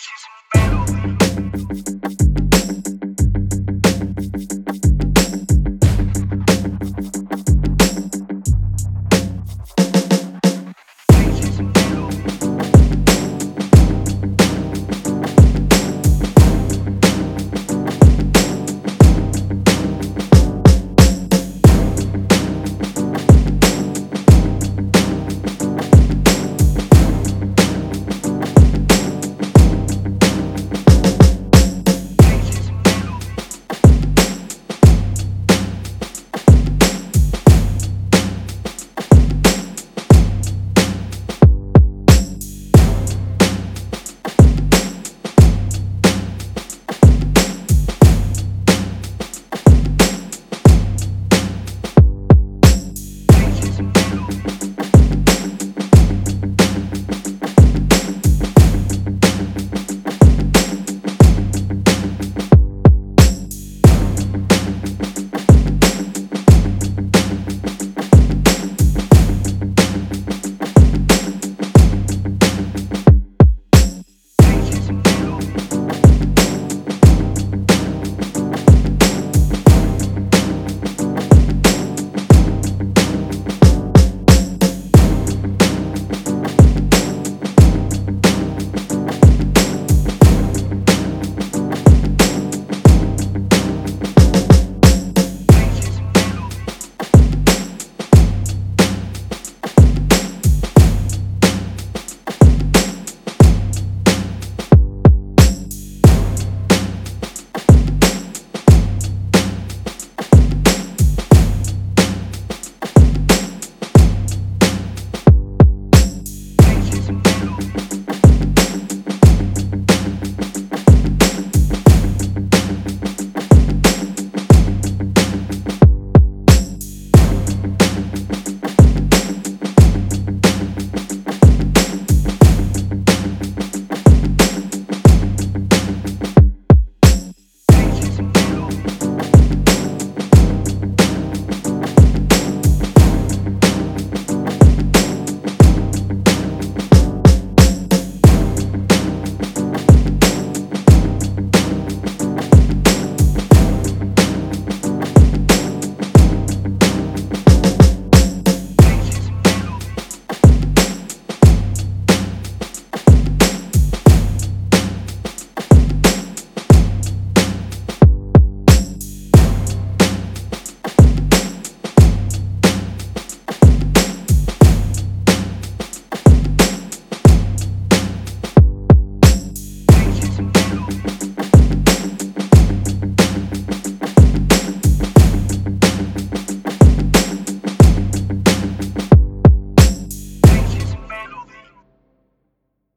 sin pedo.